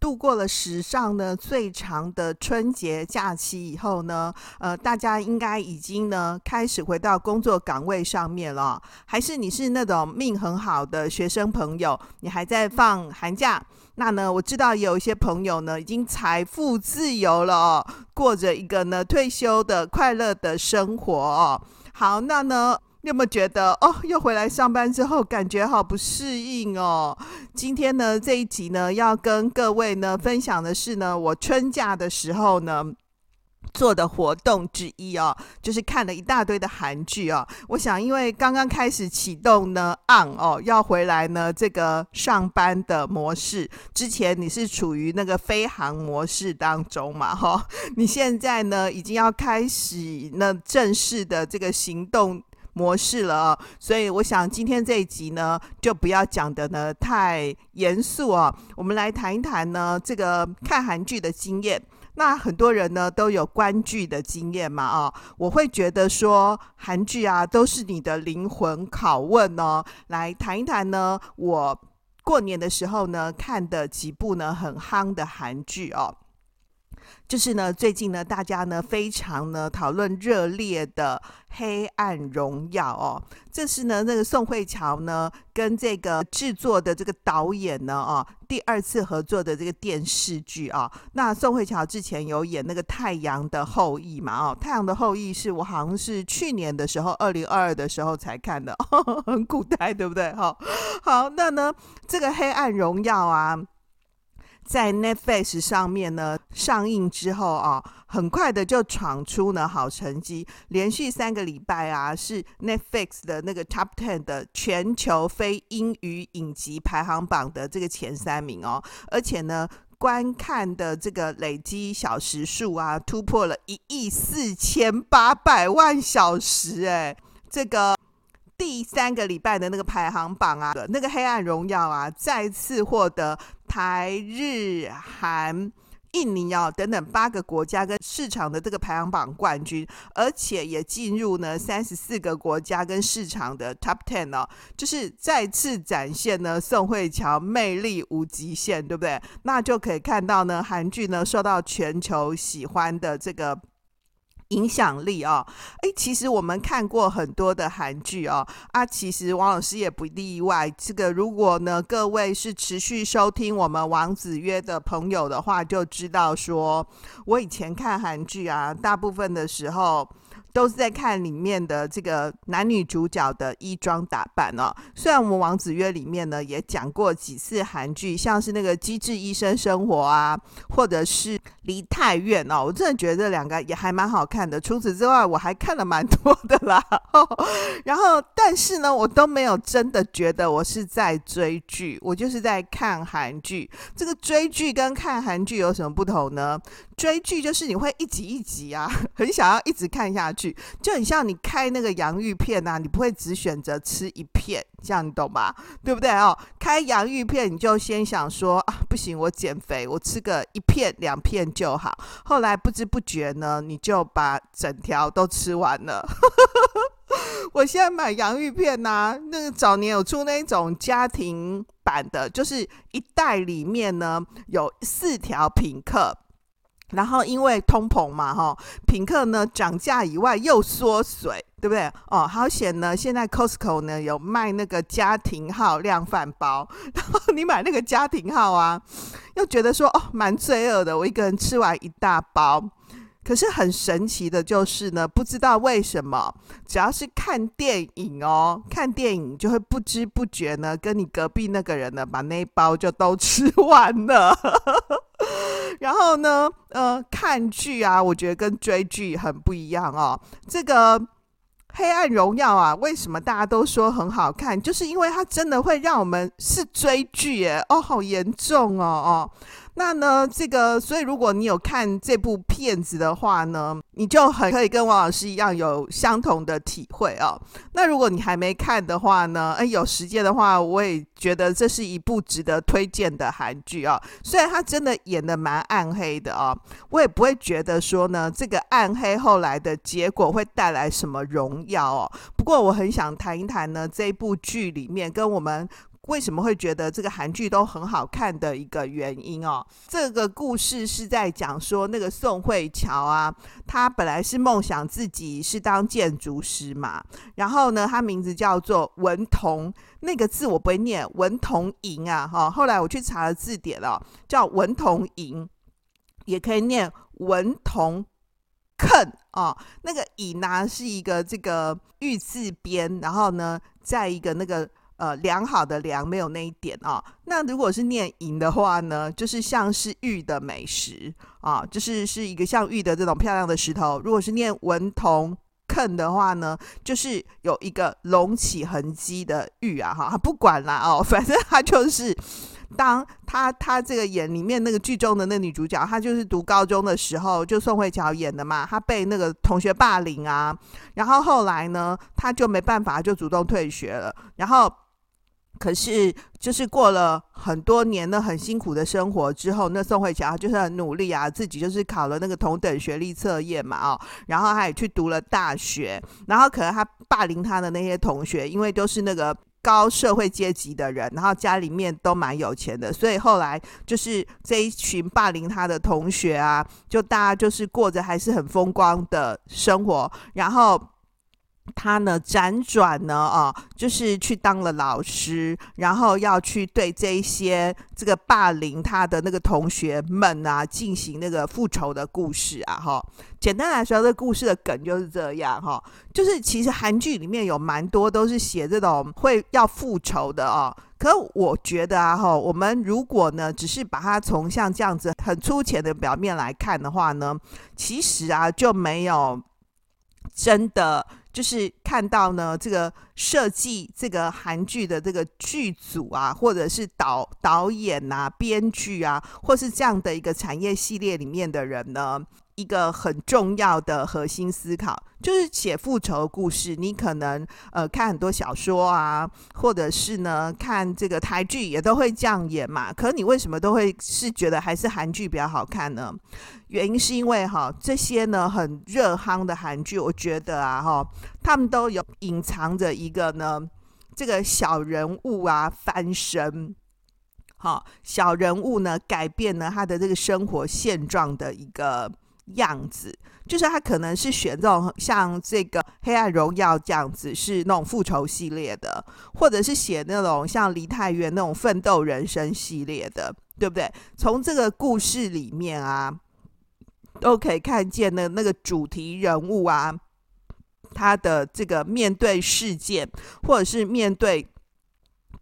度过了史上呢最长的春节假期以后呢，呃，大家应该已经呢开始回到工作岗位上面了。还是你是那种命很好的学生朋友，你还在放寒假？那呢，我知道有一些朋友呢已经财富自由了哦，过着一个呢退休的快乐的生活哦。好，那呢？你有没有觉得哦，又回来上班之后，感觉好不适应哦？今天呢，这一集呢，要跟各位呢分享的是呢，我春假的时候呢做的活动之一哦，就是看了一大堆的韩剧哦。我想，因为刚刚开始启动呢，on 哦，要回来呢这个上班的模式。之前你是处于那个飞航模式当中嘛？哈、你现在呢已经要开始那正式的这个行动。模式了，所以我想今天这一集呢，就不要讲的呢太严肃啊。我们来谈一谈呢这个看韩剧的经验。那很多人呢都有观剧的经验嘛啊，我会觉得说韩剧啊都是你的灵魂拷问哦。来谈一谈呢，我过年的时候呢看的几部呢很夯的韩剧哦。就是呢，最近呢，大家呢非常呢讨论热烈的《黑暗荣耀》哦，这是呢那个宋慧乔呢跟这个制作的这个导演呢哦第二次合作的这个电视剧啊。那宋慧乔之前有演那个《太阳的后裔》嘛哦，《太阳的后裔》是我好像是去年的时候，二零二二的时候才看的，呵 呵很古代，对不对？好，好，那呢这个《黑暗荣耀》啊。在 Netflix 上面呢上映之后啊，很快的就闯出了好成绩，连续三个礼拜啊是 Netflix 的那个 Top Ten 的全球非英语影集排行榜的这个前三名哦，而且呢观看的这个累积小时数啊突破了一亿四千八百万小时，哎，这个。第三个礼拜的那个排行榜啊，那个《黑暗荣耀》啊，再次获得台、日、韩、印尼啊等等八个国家跟市场的这个排行榜冠军，而且也进入呢三十四个国家跟市场的 Top Ten 哦，就是再次展现呢宋慧乔魅力无极限，对不对？那就可以看到呢韩剧呢受到全球喜欢的这个。影响力哦，诶，其实我们看过很多的韩剧哦，啊，其实王老师也不例外。这个如果呢，各位是持续收听我们王子约的朋友的话，就知道说，我以前看韩剧啊，大部分的时候。都是在看里面的这个男女主角的衣装打扮哦。虽然我们王子约里面呢也讲过几次韩剧，像是那个《机智医生生活》啊，或者是《梨泰院》哦，我真的觉得这两个也还蛮好看的。除此之外，我还看了蛮多的啦。然后，但是呢，我都没有真的觉得我是在追剧，我就是在看韩剧。这个追剧跟看韩剧有什么不同呢？追剧就是你会一集一集啊，很想要一直看下去，就很像你开那个洋芋片啊，你不会只选择吃一片，这样你懂吧？对不对哦？开洋芋片你就先想说啊，不行，我减肥，我吃个一片两片就好。后来不知不觉呢，你就把整条都吃完了。我现在买洋芋片呐、啊，那个早年有出那种家庭版的，就是一袋里面呢有四条品客。然后因为通膨嘛，哈，品客呢涨价以外又缩水，对不对？哦，好险呢！现在 Costco 呢有卖那个家庭号量饭包，然后你买那个家庭号啊，又觉得说哦蛮罪恶的，我一个人吃完一大包。可是很神奇的就是呢，不知道为什么，只要是看电影哦，看电影就会不知不觉呢，跟你隔壁那个人呢把那一包就都吃完了。然后呢，呃，看剧啊，我觉得跟追剧很不一样哦。这个《黑暗荣耀》啊，为什么大家都说很好看？就是因为它真的会让我们是追剧耶，哦，好严重哦，哦。那呢，这个所以如果你有看这部片子的话呢，你就很可以跟王老师一样有相同的体会哦。那如果你还没看的话呢，哎，有时间的话，我也觉得这是一部值得推荐的韩剧哦。虽然他真的演得蛮暗黑的哦，我也不会觉得说呢，这个暗黑后来的结果会带来什么荣耀哦。不过我很想谈一谈呢，这部剧里面跟我们。为什么会觉得这个韩剧都很好看的一个原因哦？这个故事是在讲说那个宋慧乔啊，她本来是梦想自己是当建筑师嘛，然后呢，她名字叫做文同，那个字我不会念，文同莹啊，哈。后来我去查了字典了，叫文同莹，也可以念文同肯啊。那个莹呢是一个这个玉字边，然后呢，在一个那个。呃，良好的良没有那一点啊、哦。那如果是念银的话呢，就是像是玉的美食啊，就是是一个像玉的这种漂亮的石头。如果是念文同坑的话呢，就是有一个隆起痕迹的玉啊，哈，不管啦哦，反正他就是当他他这个演里面那个剧中的那女主角，她就是读高中的时候，就宋慧乔演的嘛，她被那个同学霸凌啊，然后后来呢，她就没办法，就主动退学了，然后。可是，就是过了很多年的很辛苦的生活之后，那宋慧乔就是很努力啊，自己就是考了那个同等学历测验嘛，哦，然后他也去读了大学，然后可能他霸凌他的那些同学，因为都是那个高社会阶级的人，然后家里面都蛮有钱的，所以后来就是这一群霸凌他的同学啊，就大家就是过着还是很风光的生活，然后。他呢，辗转呢，啊，就是去当了老师，然后要去对这一些这个霸凌他的那个同学们啊，进行那个复仇的故事啊，哈。简单来说，这故事的梗就是这样，哈，就是其实韩剧里面有蛮多都是写这种会要复仇的哦。可我觉得啊，哈，我们如果呢，只是把它从像这样子很粗浅的表面来看的话呢，其实啊，就没有真的。就是看到呢，这个设计这个韩剧的这个剧组啊，或者是导导演啊、编剧啊，或是这样的一个产业系列里面的人呢。一个很重要的核心思考，就是写复仇故事。你可能呃看很多小说啊，或者是呢看这个台剧也都会这样演嘛。可你为什么都会是觉得还是韩剧比较好看呢？原因是因为哈这些呢很热夯的韩剧，我觉得啊哈他们都有隐藏着一个呢这个小人物啊翻身，好小人物呢改变了他的这个生活现状的一个。样子就是他可能是选这种像这个《黑暗荣耀》这样子，是那种复仇系列的，或者是写那种像《离太远》那种奋斗人生系列的，对不对？从这个故事里面啊，都可以看见的那个主题人物啊，他的这个面对事件，或者是面对。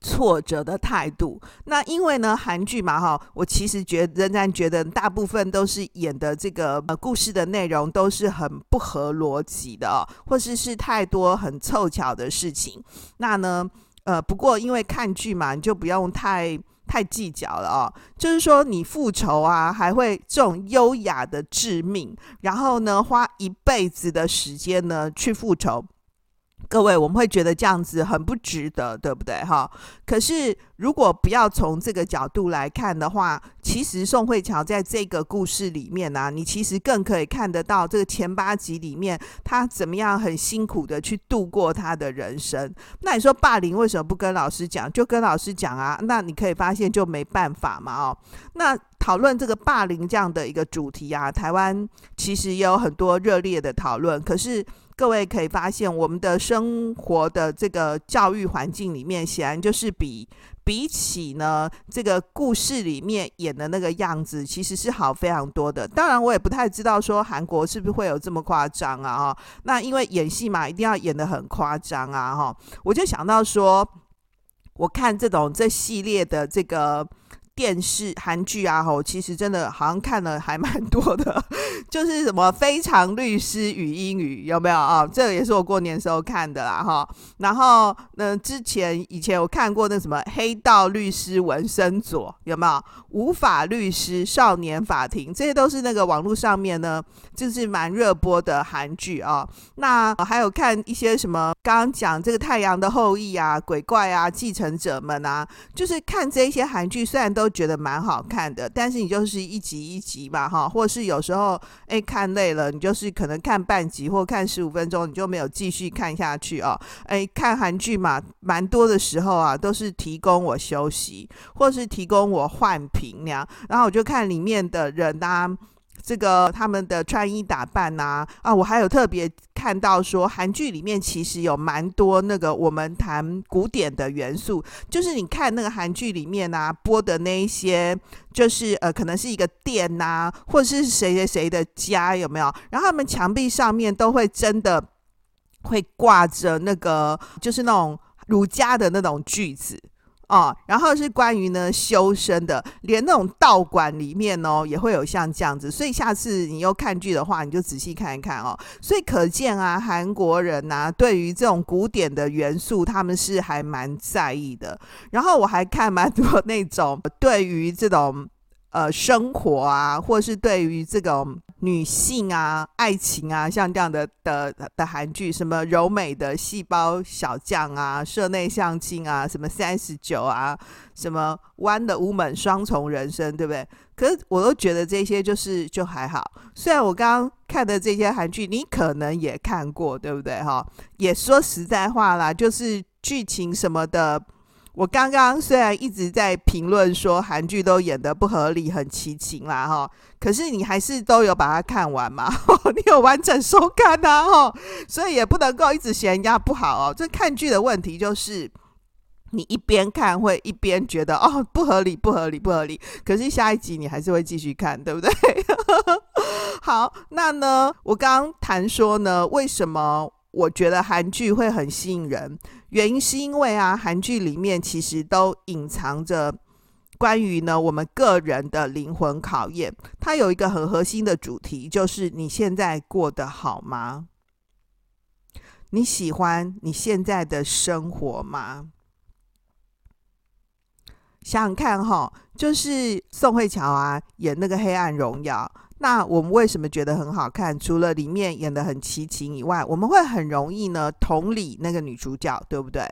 挫折的态度，那因为呢，韩剧嘛，哈，我其实觉仍然觉得大部分都是演的这个呃故事的内容都是很不合逻辑的哦，或是是太多很凑巧的事情。那呢，呃，不过因为看剧嘛，你就不用太太计较了哦。就是说，你复仇啊，还会这种优雅的致命，然后呢，花一辈子的时间呢去复仇。各位，我们会觉得这样子很不值得，对不对？哈，可是如果不要从这个角度来看的话，其实宋慧乔在这个故事里面呢、你其实更可以看得到这个前八集里面他怎么样很辛苦的去度过他的人生。那你说霸凌为什么不跟老师讲？就跟老师讲啊。那你可以发现就没办法嘛，哦。那讨论这个霸凌这样的一个主题啊，台湾其实也有很多热烈的讨论，可是。各位可以发现，我们的生活的这个教育环境里面，显然就是比比起呢这个故事里面演的那个样子，其实是好非常多的。当然，我也不太知道说韩国是不是会有这么夸张啊？哈，那因为演戏嘛，一定要演得很夸张啊！哈，我就想到说，我看这种这系列的这个。电视韩剧啊，吼，其实真的好像看了还蛮多的，就是什么《非常律师与英语》，有没有啊？这个也是我过年时候看的啦，哈。然后，呢，之前以前我看过那什么《黑道律师文森佐》，有没有？《无法律师少年法庭》，这些都是那个网络上面呢，就是蛮热播的韩剧啊。那还有看一些什么，刚刚讲这个《太阳的后裔》啊，《鬼怪》啊，《继承者们》啊，就是看这些韩剧，虽然都。觉得蛮好看的，但是你就是一集一集吧，哈，或是有时候哎看累了，你就是可能看半集或看十五分钟，你就没有继续看下去哦。哎，看韩剧嘛，蛮多的时候啊，都是提供我休息，或是提供我换屏那样，然后我就看里面的人啊。这个他们的穿衣打扮呐啊，我还有特别看到说，韩剧里面其实有蛮多那个我们谈古典的元素，就是你看那个韩剧里面啊播的那一些，就是呃可能是一个店呐、或者是谁谁谁的家有没有？然后他们墙壁上面都会真的会挂着那个，就是那种儒家的那种句子。哦，然后是关于呢修身的，连那种道馆里面哦也会有像这样子，所以下次你又看剧的话，你就仔细看一看哦。所以可见啊，韩国人呐、啊，对于这种古典的元素，他们是还蛮在意的。然后我还看蛮多那种对于这种。呃，生活啊，或是对于这种女性啊、爱情啊，像这样的的的韩剧，什么柔美的细胞小将啊、社内相亲啊，什么三十九啊，什么 Wonder Woman 双重人生，对不对？可是我都觉得这些就是就还好。虽然我刚刚看的这些韩剧，你可能也看过，对不对？哈，也说实在话啦，就是剧情什么的。我刚刚虽然一直在评论说韩剧都演得不合理、很凄情啦，哈，可是你还是都有把它看完嘛？你有完整收看呐，哈，所以也不能够一直嫌人家不好哦。这看剧的问题就是，你一边看会一边觉得哦不合理、不合理、不合理，可是下一集你还是会继续看，对不对？好，那呢，我刚刚谈说呢，为什么？我觉得韩剧会很吸引人，原因是因为啊，韩剧里面其实都隐藏着关于呢我们个人的灵魂考验。它有一个很核心的主题，就是你现在过得好吗？你喜欢你现在的生活吗？想想看哈，就是宋慧乔啊演那个《黑暗荣耀》。那我们为什么觉得很好看？除了里面演得很齐情以外，我们会很容易呢同理那个女主角，对不对？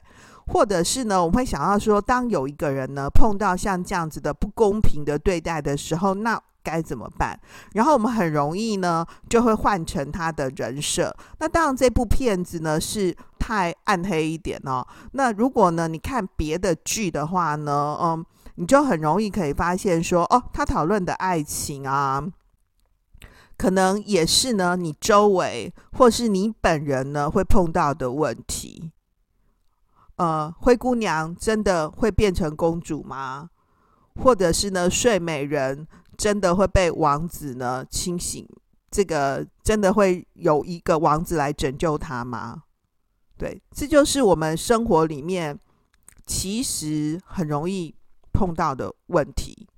或者是呢，我们会想要说，当有一个人呢碰到像这样子的不公平的对待的时候，那该怎么办？然后我们很容易呢就会换成他的人设。那当然，这部片子呢是太暗黑一点哦。那如果呢你看别的剧的话呢，嗯，你就很容易可以发现说，哦，他讨论的爱情啊。可能也是呢，你周围或是你本人呢会碰到的问题。呃，灰姑娘真的会变成公主吗？或者是呢，睡美人真的会被王子呢清醒？这个真的会有一个王子来拯救她吗？对，这就是我们生活里面其实很容易碰到的问题。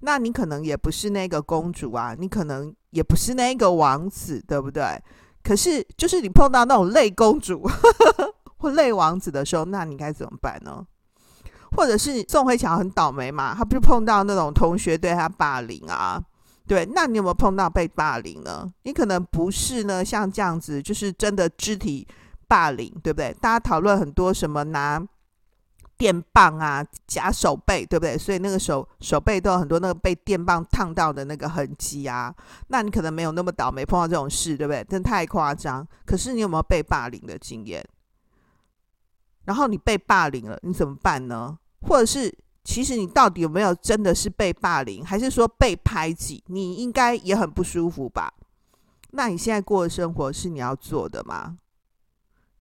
那你可能也不是那个公主啊，你可能也不是那个王子，对不对？可是就是你碰到那种类公主呵 呵或类王子的时候，那你该怎么办呢？或者是宋慧乔很倒霉嘛，她不是碰到那种同学对她霸凌啊？对，那你有没有碰到被霸凌呢？你可能不是呢，像这样子，就是真的肢体霸凌，对不对？大家讨论很多什么拿。电棒啊，夹手背，对不对？所以那个手手背都有很多那个被电棒烫到的那个痕迹啊。那你可能没有那么倒霉碰到这种事，对不对？真太夸张。可是你有没有被霸凌的经验？然后你被霸凌了，你怎么办呢？或者是其实你到底有没有真的是被霸凌，还是说被排挤？你应该也很不舒服吧？那你现在过的生活是你要做的吗？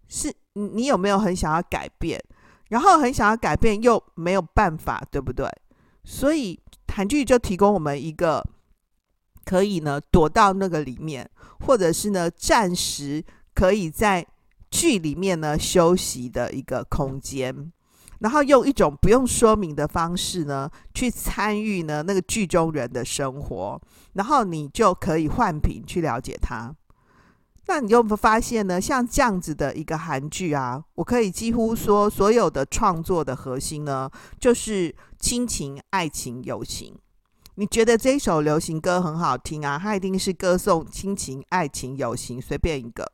是你有没有很想要改变？然后很想要改变，又没有办法，对不对？所以韩剧就提供我们一个可以呢躲到那个里面，或者是呢暂时可以在剧里面呢休息的一个空间。然后用一种不用说明的方式呢，去参与呢那个剧中人的生活，然后你就可以换品去了解他。那你有没有发现呢？像这样子的一个韩剧啊，我可以几乎说所有的创作的核心呢，就是亲情、爱情、友情。你觉得这一首流行歌很好听啊？它一定是歌颂亲情、爱情、友情，随便一个，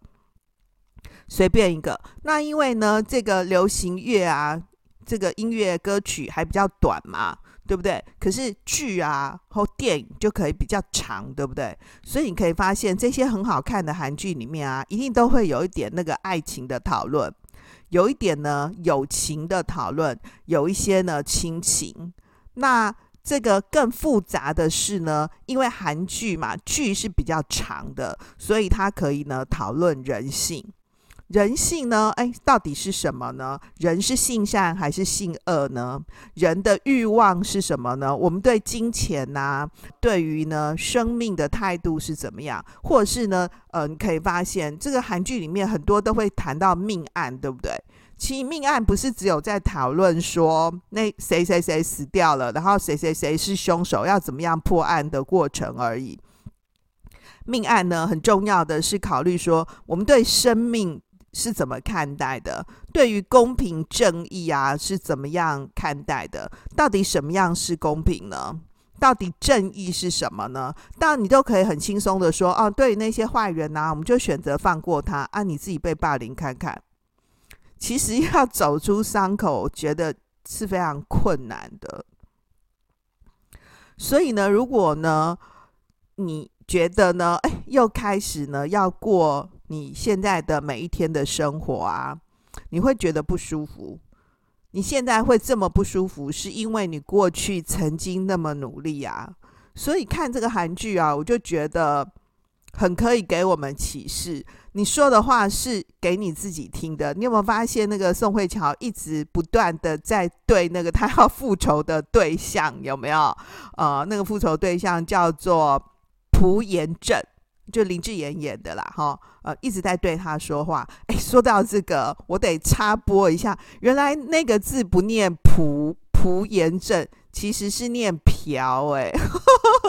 随便一个。那因为呢，这个流行乐啊，这个音乐歌曲还比较短嘛。对不对？可是剧啊或电影就可以比较长，对不对？所以你可以发现这些很好看的韩剧里面啊，一定都会有一点那个爱情的讨论，有一点呢友情的讨论，有一些呢亲情。那这个更复杂的是呢，因为韩剧嘛，剧是比较长的，所以它可以呢讨论人性。人性呢？哎，到底是什么呢？人是性善还是性恶呢？人的欲望是什么呢？我们对金钱呐、啊，对于呢生命的态度是怎么样？或者是呢？呃，你可以发现这个韩剧里面很多都会谈到命案，对不对？其实命案不是只有在讨论说那谁谁谁死掉了，然后谁谁谁是凶手，要怎么样破案的过程而已。命案呢，很重要的是考虑说我们对生命。是怎么看待的？对于公平正义啊，是怎么样看待的？到底什么样是公平呢？到底正义是什么呢？当然，你都可以很轻松的说，哦，对于那些坏人呐、啊，我们就选择放过他，啊，你自己被霸凌看看。其实要走出伤口，觉得是非常困难的。所以呢，如果呢，你觉得呢，哎，又开始呢，要过。你现在的每一天的生活啊，你会觉得不舒服。你现在会这么不舒服，是因为你过去曾经那么努力啊。所以看这个韩剧啊，我就觉得很可以给我们启示。你说的话是给你自己听的。你有没有发现，那个宋慧乔一直不断的在对那个他要复仇的对象有没有？呃，那个复仇对象叫做朴妍珍。就林志妍演的啦，哈，呃，一直在对他说话。哎，说到这个，我得插播一下，原来那个字不念朴朴妍珍，其实是念朴，哎，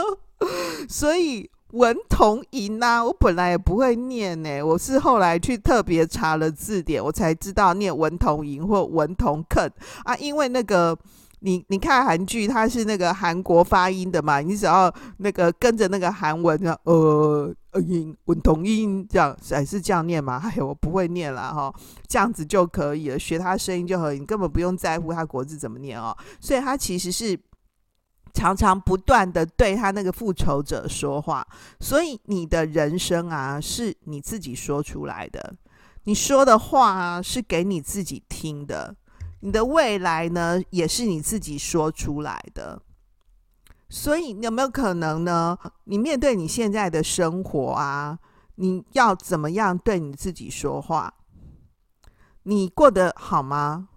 所以文同珢呐，我本来也不会念呢，我是后来去特别查了字典，我才知道念文同珢或文同肯啊，因为那个。你你看韩剧，它是那个韩国发音的嘛？你只要那个跟着那个韩文，呃音文同音这样，还是这样念吗？哎，我不会念了哈，这样子就可以了，学他声音就可以，你根本不用在乎他国字怎么念哦。所以他其实是常常不断的对他那个复仇者说话，所以你的人生啊，是你自己说出来的，你说的话啊，是给你自己听的。你的未来呢，也是你自己说出来的，所以有没有可能呢？你面对你现在的生活啊，你要怎么样对你自己说话？你过得好吗？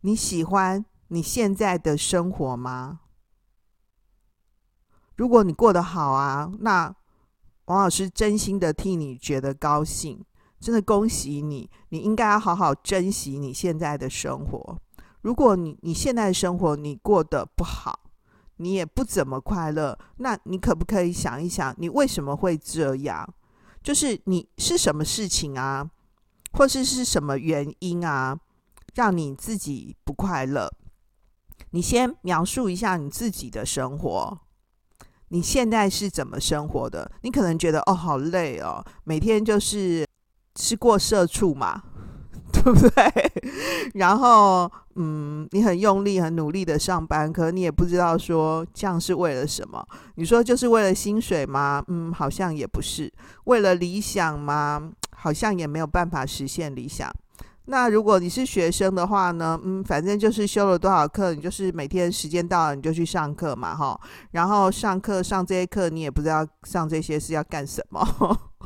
你喜欢你现在的生活吗？如果你过得好啊，那王老师真心的替你觉得高兴。真的恭喜你，你应该要好好珍惜你现在的生活。如果你你现在的生活你过得不好，你也不怎么快乐，那你可不可以想一想，你为什么会这样？就是你是什么事情啊，或是是什么原因啊，让你自己不快乐？你先描述一下你自己的生活，你现在是怎么生活的？你可能觉得哦，好累哦，每天就是。是过社畜嘛，对不对？然后，嗯，你很用力、很努力的上班，可你也不知道说这样是为了什么。你说就是为了薪水吗？嗯，好像也不是。为了理想吗？好像也没有办法实现理想。那如果你是学生的话呢？嗯，反正就是修了多少课，你就是每天时间到了你就去上课嘛，哈。然后上课上这些课，你也不知道上这些是要干什么。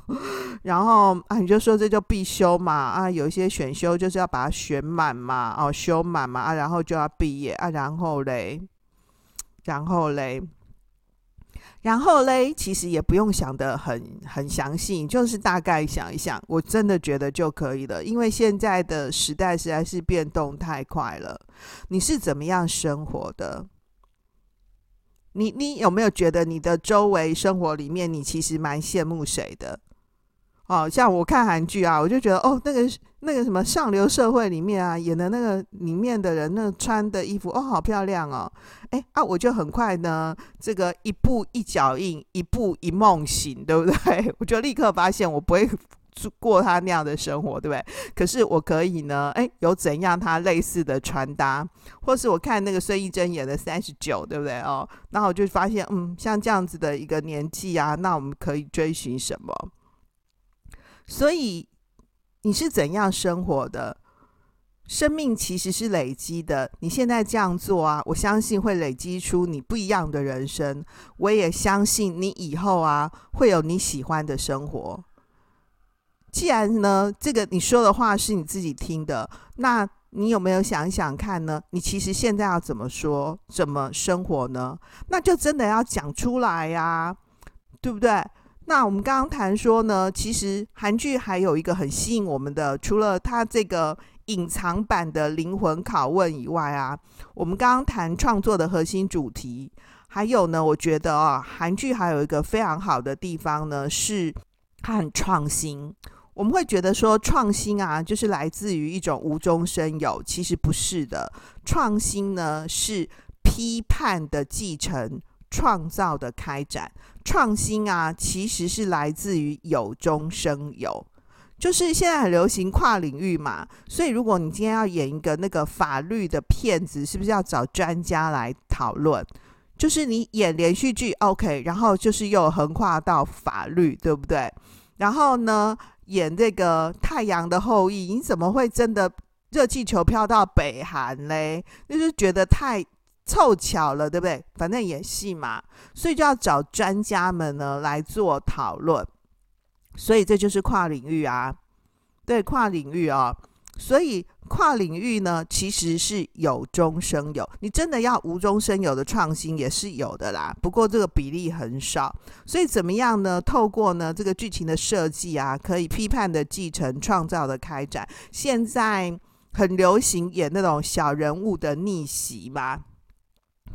然后啊，你就说这就必修嘛啊，有一些选修就是要把它选满嘛，哦，修满嘛啊，然后就要毕业啊，然后嘞，然后嘞，然后嘞，其实也不用想得很很详细，就是大概想一想，我真的觉得就可以了。因为现在的时代实在是变动太快了。你是怎么样生活的？你你有没有觉得你的周围生活里面，你其实蛮羡慕谁的？哦，像我看韩剧啊，我就觉得哦，那个那个什么上流社会里面啊演的那个里面的人，那穿的衣服哦，好漂亮哦。哎啊，我就很快呢，这个一步一脚印，一步一梦醒，对不对？我就立刻发现我不会过他那样的生活，对不对？可是我可以呢，哎，有怎样他类似的穿搭，或是我看那个孙艺珍演的三十九，对不对哦？然后我就发现，嗯，像这样子的一个年纪啊，那我们可以追寻什么？所以你是怎样生活的？生命其实是累积的。你现在这样做啊，我相信会累积出你不一样的人生。我也相信你以后啊，会有你喜欢的生活。既然呢，这个你说的话是你自己听的，那你有没有想想看呢？你其实现在要怎么说，怎么生活呢？那就真的要讲出来呀，对不对？那我们刚刚谈说呢，其实韩剧还有一个很吸引我们的，除了它这个隐藏版的灵魂拷问以外啊，我们刚刚谈创作的核心主题，还有呢，我觉得啊，韩剧还有一个非常好的地方呢，是它很创新。我们会觉得说创新啊，就是来自于一种无中生有，其实不是的，创新呢是批判的继承。创造的开展，创新啊，其实是来自于有中生有。就是现在很流行跨领域嘛，所以如果你今天要演一个那个法律的骗子，是不是要找专家来讨论？就是你演连续剧，OK，然后就是又横跨到法律，对不对？然后呢，演这个《太阳的后裔》，你怎么会真的热气球飘到北韩嘞？就是觉得太。凑巧了，对不对？反正演戏嘛，所以就要找专家们呢来做讨论。所以这就是跨领域啊，对，跨领域啊。所以跨领域呢，其实是有中生有。你真的要无中生有的创新也是有的啦，不过这个比例很少。所以怎么样呢？透过呢这个剧情的设计啊，可以批判的继承，创造的开展。现在很流行演那种小人物的逆袭嘛。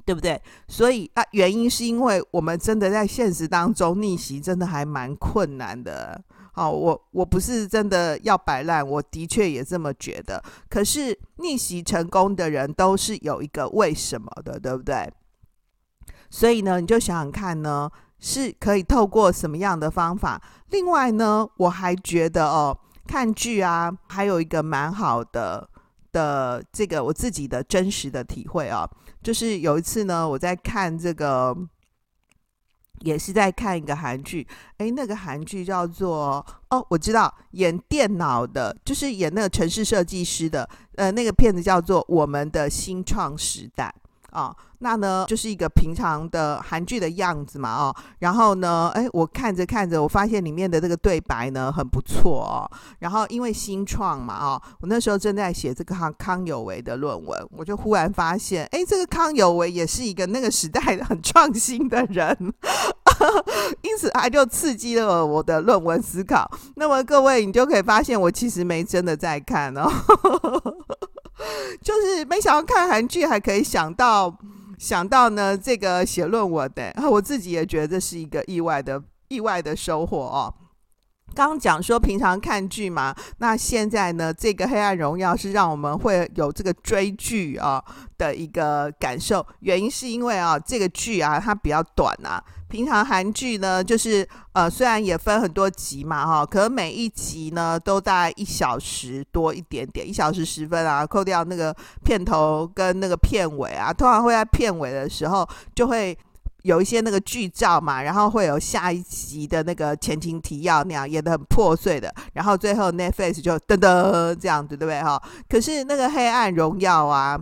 对不对？所以啊，原因是因为我们真的在现实当中逆袭，真的还蛮困难的。好，我我不是真的要摆烂，我的确也这么觉得。可是逆袭成功的人都是有一个为什么的，对不对？所以呢，你就想想看呢，是可以透过什么样的方法？另外呢，我还觉得哦，看剧啊，还有一个蛮好的的这个我自己的真实的体会啊。就是有一次呢，我在看这个，也是在看一个韩剧。诶，那个韩剧叫做哦，我知道，演电脑的，就是演那个城市设计师的，呃，那个片子叫做《我们的新创时代》。啊、哦，那呢就是一个平常的韩剧的样子嘛，哦，然后呢，哎，我看着看着，我发现里面的这个对白呢很不错哦，然后因为新创嘛，哦，我那时候正在写这个康康有为的论文，我就忽然发现，哎，这个康有为也是一个那个时代很创新的人，因此他就刺激了我的论文思考。那么各位，你就可以发现，我其实没真的在看哦。就是没想到看韩剧还可以想到想到呢，这个写论文的，我自己也觉得这是一个意外的意外的收获哦。刚刚讲说平常看剧嘛，那现在呢，这个《黑暗荣耀》是让我们会有这个追剧啊的一个感受，原因是因为啊这个剧啊它比较短啊。平常韩剧呢，就是呃，虽然也分很多集嘛，哈，可每一集呢都大概一小时多一点点，一小时十分啊，扣掉那个片头跟那个片尾啊，通常会在片尾的时候就会有一些那个剧照嘛，然后会有下一集的那个前情提要那样演得很破碎的，然后最后 Netflix 就噔噔这样子，对不对哈？可是那个黑暗荣耀啊。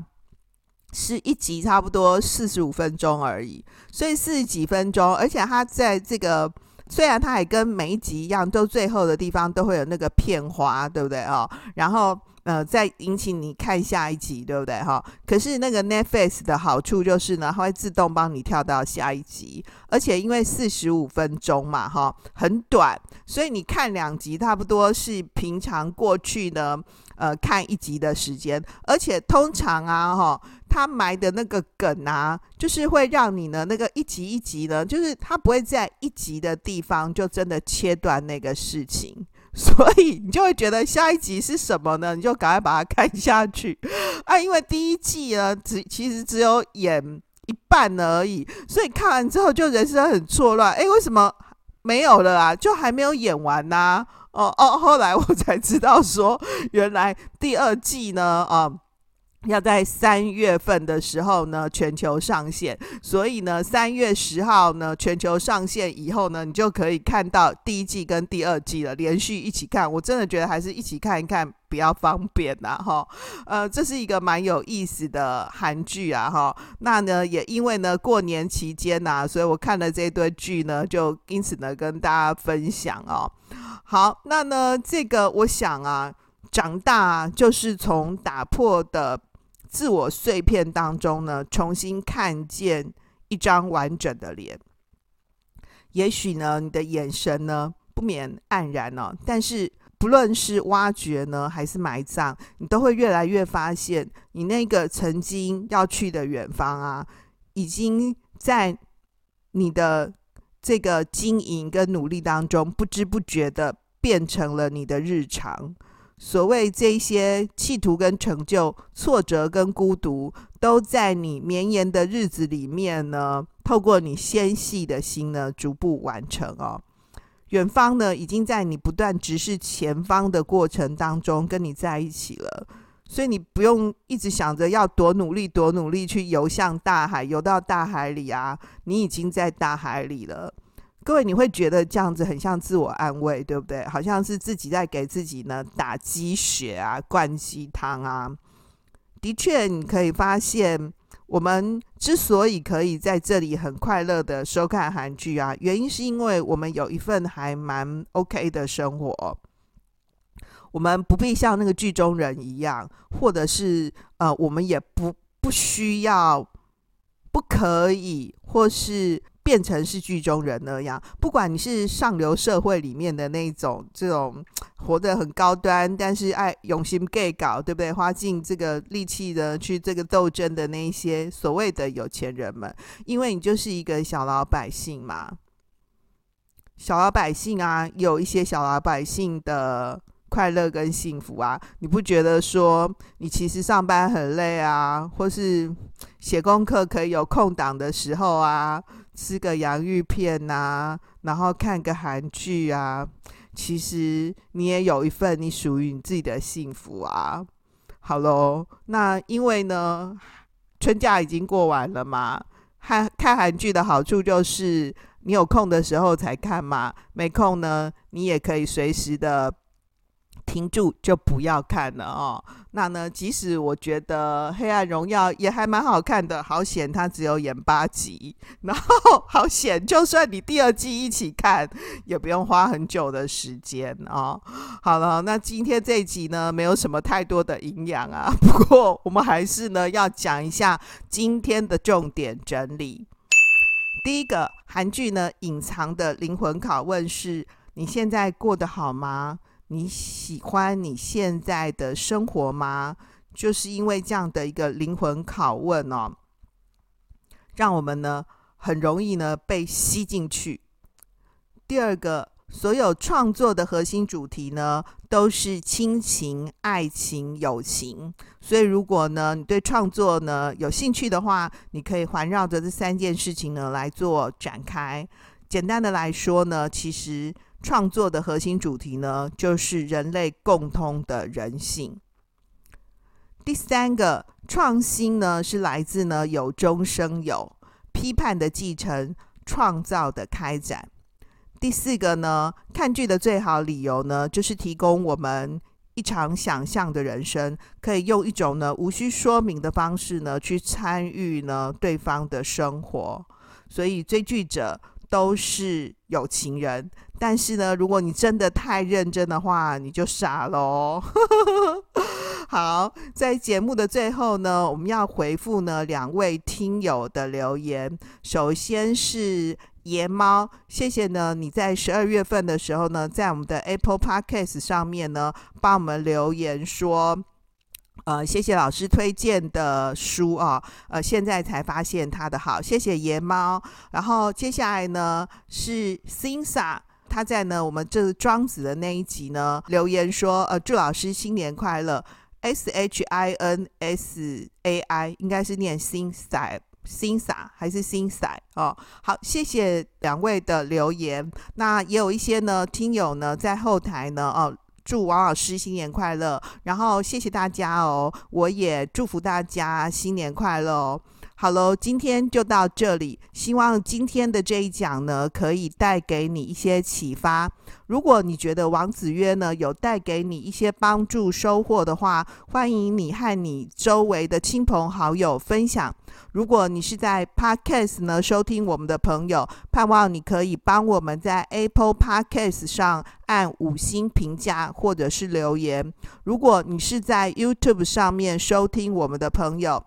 是一集差不多四十五分钟而已，所以四十几分钟，而且它在这个虽然它也跟每一集一样，都最后的地方都会有那个片花，对不对哦？然后呃，再引起你看下一集，对不对哈？可是那个 Netflix 的好处就是呢，它会自动帮你跳到下一集，而且因为四十五分钟嘛，哈，很短，所以你看两集差不多是平常过去呢，呃，看一集的时间，而且通常啊，哈，他埋的那个梗啊，就是会让你呢，那个一集一集呢，就是他不会在一集的地方就真的切断那个事情。所以你就会觉得下一集是什么呢？你就赶快把它看下去 啊！因为第一季呢，只其实只有演一半而已，所以看完之后就人生很错乱。哎，为什么没有了啊？就还没有演完呢？哦哦，后来我才知道说，原来第二季呢，啊。要在三月份的时候呢，全球上线，所以呢，三月十号呢，全球上线以后呢，你就可以看到第一季跟第二季了，连续一起看。我真的觉得还是一起看一看比较方便呐，哈。呃，这是一个蛮有意思的韩剧啊，哈。那呢，也因为呢过年期间呐、所以我看了这堆剧呢，就因此呢跟大家分享哦。好，那呢这个我想啊，长大就是从打破的。自我碎片当中呢，重新看见一张完整的脸。也许呢，你的眼神呢不免黯然哦。但是不论是挖掘呢，还是埋葬，你都会越来越发现，你那个曾经要去的远方啊，已经在你的这个经营跟努力当中，不知不觉的变成了你的日常。所谓这些企图跟成就、挫折跟孤独，都在你绵延的日子里面呢，透过你纤细的心呢，逐步完成哦。远方呢，已经在你不断直视前方的过程当中跟你在一起了，所以你不用一直想着要多努力、多努力去游向大海，游到大海里啊，你已经在大海里了。各位，你会觉得这样子很像自我安慰，对不对？好像是自己在给自己呢打鸡血啊，灌鸡汤啊。的确，你可以发现，我们之所以可以在这里很快乐的收看韩剧啊，原因是因为我们有一份还蛮 OK 的生活。我们不必像那个剧中人一样，或者是呃，我们也不不需要、不可以，或是。变成是剧中人那样，不管你是上流社会里面的那种这种活得很高端，但是爱用心 gay 搞，对不对？花尽这个力气的去这个斗争的那一些所谓的有钱人们，因为你就是一个小老百姓嘛。小老百姓啊，有一些小老百姓的快乐跟幸福啊，你不觉得说你其实上班很累啊，或是写功课可以有空档的时候啊？吃个洋芋片呐、然后看个韩剧啊，其实你也有一份你属于你自己的幸福啊。好喽，那因为呢，春假已经过完了嘛，看看韩剧的好处就是你有空的时候才看嘛，没空呢，你也可以随时的。停住就不要看了哦。那呢，即使我觉得《黑暗荣耀》也还蛮好看的，好险它只有演八集，然后好险，就算你第二季一起看，也不用花很久的时间哦。好了，那今天这一集呢，没有什么太多的营养啊。不过我们还是呢要讲一下今天的重点整理。第一个韩剧呢，隐藏的灵魂拷问是：你现在过得好吗？你喜欢你现在的生活吗？就是因为这样的一个灵魂拷问哦，让我们呢很容易呢被吸进去。第二个，所有创作的核心主题呢都是亲情、爱情、友情。所以如果呢你对创作呢有兴趣的话，你可以环绕着这三件事情呢来做展开。简单的来说呢，其实。创作的核心主题呢，就是人类共通的人性。第三个创新呢，是来自呢有中生有，批判的继承，创造的开展。第四个呢，看剧的最好理由呢，就是提供我们一场想象的人生，可以用一种呢无需说明的方式呢，去参与呢对方的生活。所以追剧者都是有情人。但是呢，如果你真的太认真的话，你就傻喽。好，在节目的最后呢，我们要回复呢两位听友的留言。首先是爷猫，谢谢呢你在十二月份的时候呢，在我们的 Apple Podcast 上面呢，帮我们留言说，呃，谢谢老师推荐的书啊，呃，现在才发现他的好，谢谢爷猫。然后接下来呢是 Sinsa。他在呢，我们这庄子的那一集呢留言说，呃，祝老师新年快乐。S H I N S A I 应该是念 Sinsa，Sinsa 还是 Sinsa 哦？好，谢谢两位的留言。那也有一些呢听友呢在后台呢哦，祝王老师新年快乐。然后谢谢大家哦，我也祝福大家新年快乐。好喽，今天就到这里。希望今天的这一讲呢，可以带给你一些启发。如果你觉得王子约呢有带给你一些帮助收获的话，欢迎你和你周围的亲朋好友分享。如果你是在 Podcast 呢收听我们的朋友，盼望你可以帮我们在 Apple Podcast 上按五星评价或者是留言。如果你是在 YouTube 上面收听我们的朋友，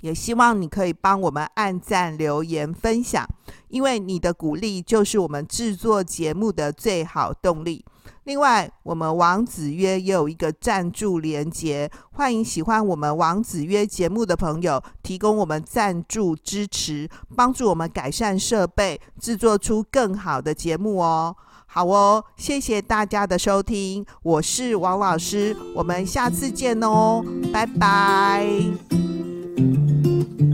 也希望你可以帮我们按赞、留言、分享，因为你的鼓励就是我们制作节目的最好动力。另外，我们王子约也有一个赞助连结，欢迎喜欢我们王子约节目的朋友提供我们赞助支持，帮助我们改善设备，制作出更好的节目哦。好哦，谢谢大家的收听，我是王老师，我们下次见哦，拜拜。Música